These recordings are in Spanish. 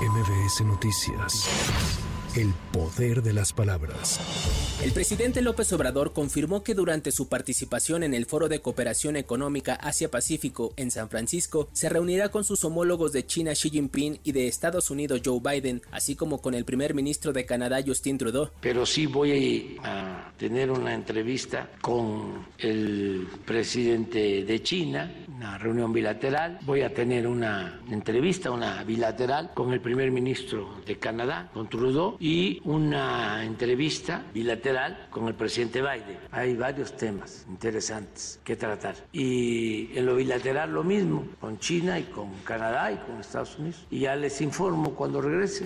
MBS Noticias. El poder de las palabras. El presidente López Obrador confirmó que durante su participación en el Foro de Cooperación Económica Asia-Pacífico en San Francisco, se reunirá con sus homólogos de China Xi Jinping y de Estados Unidos Joe Biden, así como con el primer ministro de Canadá Justin Trudeau. Pero sí voy a tener una entrevista con el presidente de China, una reunión bilateral. Voy a tener una entrevista, una bilateral con el primer ministro de Canadá, con Trudeau y una entrevista bilateral con el presidente Biden. Hay varios temas interesantes que tratar. Y en lo bilateral lo mismo, con China y con Canadá y con Estados Unidos. Y ya les informo cuando regrese.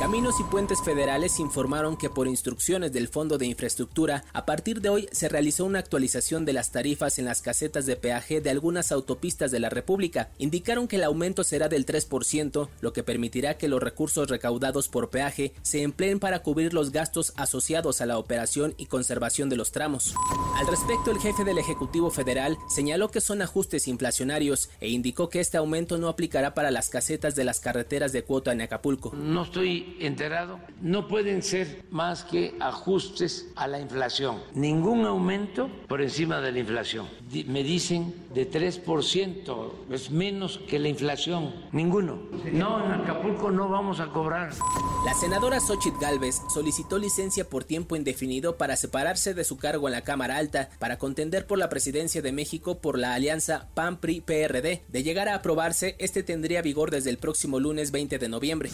Caminos y Puentes Federales informaron que por instrucciones del Fondo de Infraestructura, a partir de hoy se realizó una actualización de las tarifas en las casetas de peaje de algunas autopistas de la República. Indicaron que el aumento será del 3%, lo que permitirá que los recursos recaudados por peaje se empleen para cubrir los gastos asociados a la operación y conservación de los tramos. Al respecto, el jefe del Ejecutivo Federal señaló que son ajustes inflacionarios e indicó que este aumento no aplicará para las casetas de las carreteras de cuota en Acapulco. No estoy enterado. No pueden ser más que ajustes a la inflación. Ningún aumento por encima de la inflación. Me dicen de 3%, es menos que la inflación. Ninguno. No, en Acapulco no vamos a cobrar. La senadora Xochitl Galvez solicitó licencia por tiempo indefinido para separarse de su cargo en la Cámara Alta para contender por la presidencia de México por la alianza PAN-PRI-PRD. De llegar a aprobarse, este tendría vigor desde el próximo lunes 20 de noviembre.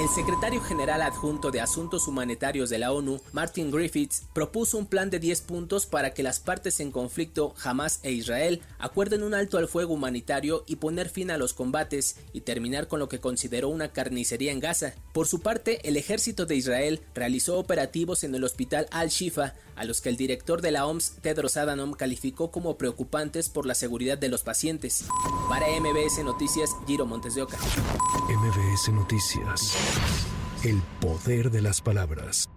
El secretario general adjunto de Asuntos Humanitarios de la ONU, Martin Griffiths, propuso un plan de 10 puntos para que las partes en conflicto, Hamas e Israel, acuerden un alto al fuego humanitario y poner fin a los combates y terminar con lo que consideró una carnicería en Gaza. Por su parte, el ejército de Israel realizó operativos en el hospital Al-Shifa, a los que el director de la OMS, Tedros Adhanom, calificó como preocupantes por la seguridad de los pacientes. Para MBS Noticias, Giro Montes de Oca. MBS Noticias. El poder de las palabras.